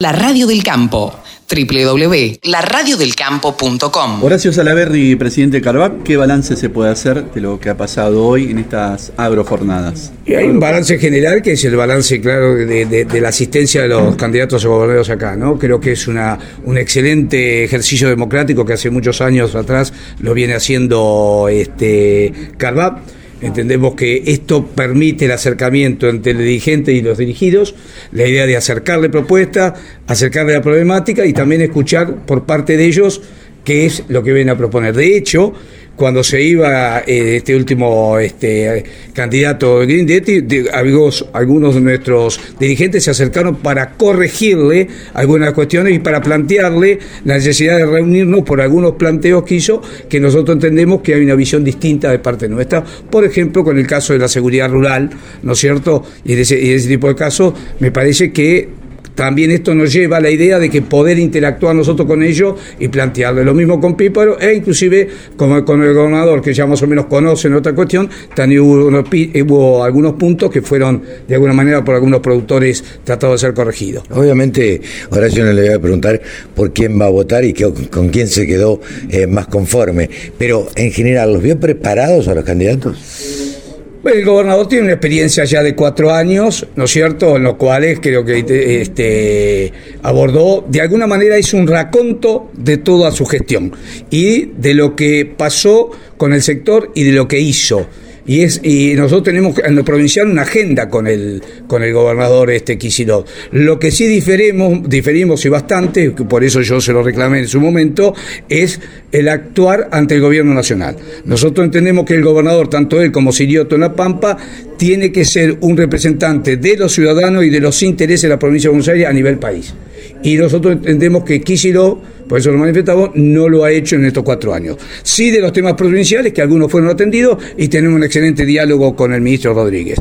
La Radio del Campo, www.laradiodelcampo.com. Horacio Salaverri, presidente Carvap, ¿qué balance se puede hacer de lo que ha pasado hoy en estas agrojornadas? Y hay un balance general que es el balance, claro, de, de- de la asistencia de los candidatos a gobernadores acá, ¿no? Creo que es una, un excelente ejercicio democrático que hace muchos años atrás lo viene haciendo este Carvap. Entendemos que esto permite el acercamiento entre el dirigente y los dirigidos, la idea de acercarle propuestas, acercarle la problemática y también escuchar por parte de ellos qué es lo que vienen a proponer. De hecho, cuando se iba eh, este último este, candidato Grindetti, de- algunos, algunos de nuestros dirigentes se acercaron para corregirle algunas cuestiones y para plantearle la necesidad de reunirnos por algunos planteos que hizo que nosotros entendemos que hay una visión distinta de parte nuestra. Por ejemplo, con el caso de la seguridad rural, ¿no es cierto? Y ese, de ese tipo de casos, me parece que también esto nos lleva a la idea de que poder interactuar nosotros con ellos y plantearle lo mismo con Píparo e inclusive con, con el gobernador que ya más o menos conocen otra cuestión, también hubo, unos pi- hubo algunos puntos que fueron de alguna manera por algunos productores tratados de ser corregidos. Obviamente, Horacio no le voy a preguntar por quién va a votar y con quién se quedó eh, más conforme, pero en general, ¿los vio preparados a los candidatos? El gobernador tiene una experiencia ya de cuatro años, ¿no es cierto?, en los cuales creo que este, abordó, de alguna manera hizo un raconto de toda su gestión y de lo que pasó con el sector y de lo que hizo. Y, es, y nosotros tenemos en lo provincial una agenda con el, con el gobernador este Kicillof. Lo que sí diferimos, diferimos y bastante, por eso yo se lo reclamé en su momento, es el actuar ante el gobierno nacional. Nosotros entendemos que el gobernador, tanto él como Sirioto en La Pampa, tiene que ser un representante de los ciudadanos y de los intereses de la provincia de Buenos Aires a nivel país. Y nosotros entendemos que Kicillof, por eso lo manifestamos, no lo ha hecho en estos cuatro años. Sí de los temas provinciales, que algunos fueron atendidos, y tenemos un excelente diálogo con el ministro Rodríguez.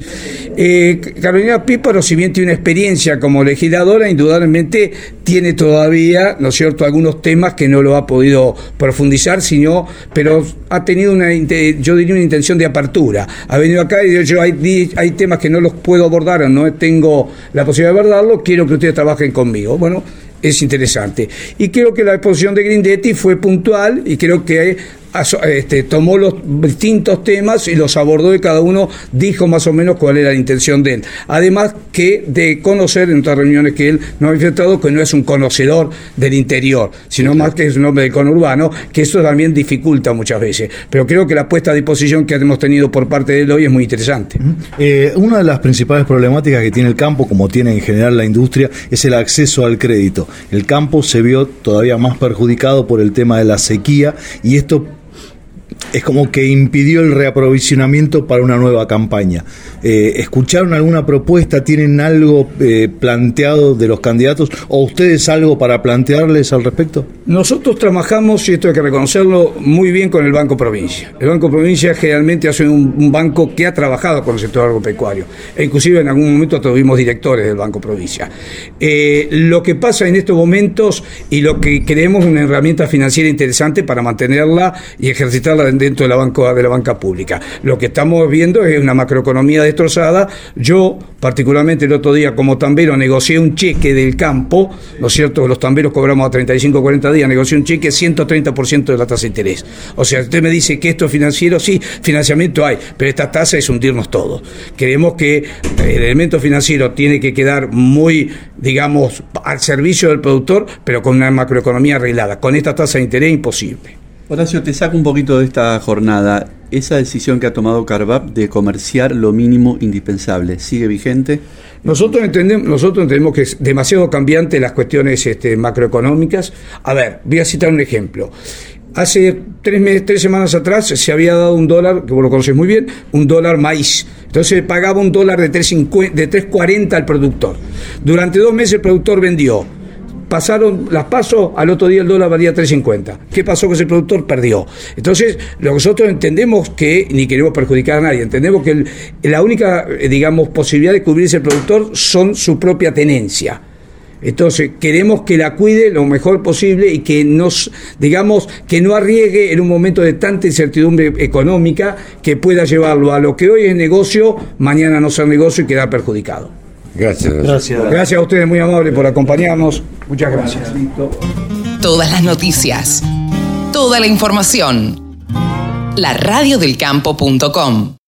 Eh, Carolina Píparo, si bien tiene una experiencia como legisladora, indudablemente tiene todavía, ¿no es cierto?, algunos temas que no lo ha podido profundizar, sino, pero ha tenido una, yo diría, una intención de apertura. Ha venido acá y yo hay, hay temas que no los puedo abordar no tengo la posibilidad de abordarlo, quiero que ustedes trabajen conmigo. Bueno, es interesante. Y creo que la exposición de Grindetti fue puntual y creo que este, tomó los distintos temas y los abordó y cada uno dijo más o menos cuál era la intención de él. Además que de conocer en otras reuniones que él nos ha manifestado que no es un conocedor del interior, sino más que es un hombre del conurbano, que eso también dificulta muchas veces. Pero creo que la puesta a disposición que hemos tenido por parte de él hoy es muy interesante. Eh, una de las principales problemáticas que tiene el campo, como tiene en general la industria, es el acceso al crédito. El campo se vio todavía más perjudicado por el tema de la sequía y esto es como que impidió el reaprovisionamiento para una nueva campaña. Eh, ¿Escucharon alguna propuesta? ¿Tienen algo eh, planteado de los candidatos? ¿O ustedes algo para plantearles al respecto? Nosotros trabajamos, y esto hay que reconocerlo, muy bien con el Banco Provincia. El Banco Provincia generalmente hace un, un banco que ha trabajado con el sector agropecuario. E inclusive en algún momento tuvimos directores del Banco Provincia. Eh, lo que pasa en estos momentos y lo que creemos una herramienta financiera interesante para mantenerla y ejercitarla dentro de la, banca, pública. Lo que estamos viendo es una macroeconomía destrozada. Yo, particularmente el otro día como tambero, negocié un cheque del campo, ¿no es cierto? Los tamberos cobramos a 35 o 40 días, negocié un cheque 130% de la tasa de interés. O sea, usted me dice que esto es financiero, sí, financiamiento hay, pero esta tasa es hundirnos todos. Creemos que el elemento financiero tiene que quedar muy, digamos, al servicio del productor, pero con una macroeconomía arreglada. Con esta tasa de interés imposible. Horacio, te saco un poquito de esta jornada. Esa decisión que ha tomado Carvap de comerciar lo mínimo indispensable, ¿sigue vigente? Nosotros entendemos, nosotros entendemos que es demasiado cambiante las cuestiones este, macroeconómicas. A ver, voy a citar un ejemplo. Hace tres, meses, tres semanas atrás se había dado un dólar, que vos lo conoces muy bien, un dólar maíz. Entonces pagaba un dólar de 3.50 de 3.40 al productor. Durante dos meses el productor vendió. Pasaron las pasos, al otro día el dólar valía 3.50. ¿Qué pasó con ese productor? Perdió. Entonces, lo que nosotros entendemos que, ni queremos perjudicar a nadie, entendemos que la única, eh, digamos, posibilidad de cubrirse el productor son su propia tenencia. Entonces, queremos que la cuide lo mejor posible y que nos, digamos, que no arriesgue en un momento de tanta incertidumbre económica que pueda llevarlo a lo que hoy es negocio, mañana no ser negocio y quedar perjudicado. Gracias. Gracias. Gracias a ustedes, muy amables, por acompañarnos. Muchas gracias. Todas las noticias. Toda la información. La radiodelcampo.com